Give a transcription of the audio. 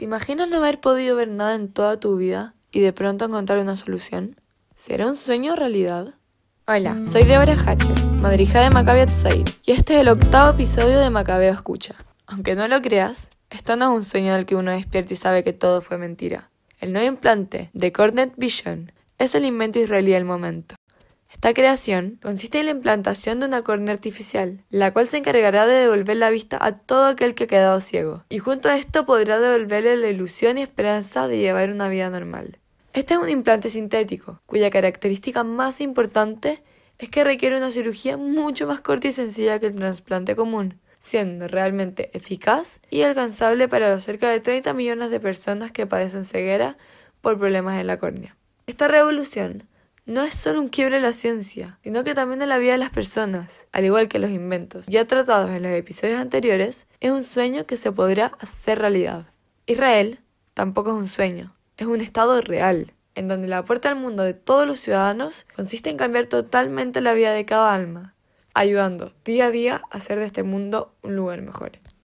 ¿Te imaginas no haber podido ver nada en toda tu vida y de pronto encontrar una solución? ¿Será un sueño o realidad? Hola, soy Deborah Hatcher, madrija de Macabeo Tzair, y este es el octavo episodio de Macabeo Escucha. Aunque no lo creas, esto no es un sueño del que uno despierta y sabe que todo fue mentira. El nuevo implante de Cornet Vision es el invento israelí del momento. Esta creación consiste en la implantación de una córnea artificial, la cual se encargará de devolver la vista a todo aquel que ha quedado ciego, y junto a esto podrá devolverle la ilusión y esperanza de llevar una vida normal. Este es un implante sintético, cuya característica más importante es que requiere una cirugía mucho más corta y sencilla que el trasplante común, siendo realmente eficaz y alcanzable para los cerca de 30 millones de personas que padecen ceguera por problemas en la córnea. Esta revolución no es solo un quiebre en la ciencia, sino que también en la vida de las personas, al igual que los inventos ya tratados en los episodios anteriores, es un sueño que se podrá hacer realidad. Israel tampoco es un sueño, es un estado real, en donde la puerta al mundo de todos los ciudadanos consiste en cambiar totalmente la vida de cada alma, ayudando día a día a hacer de este mundo un lugar mejor.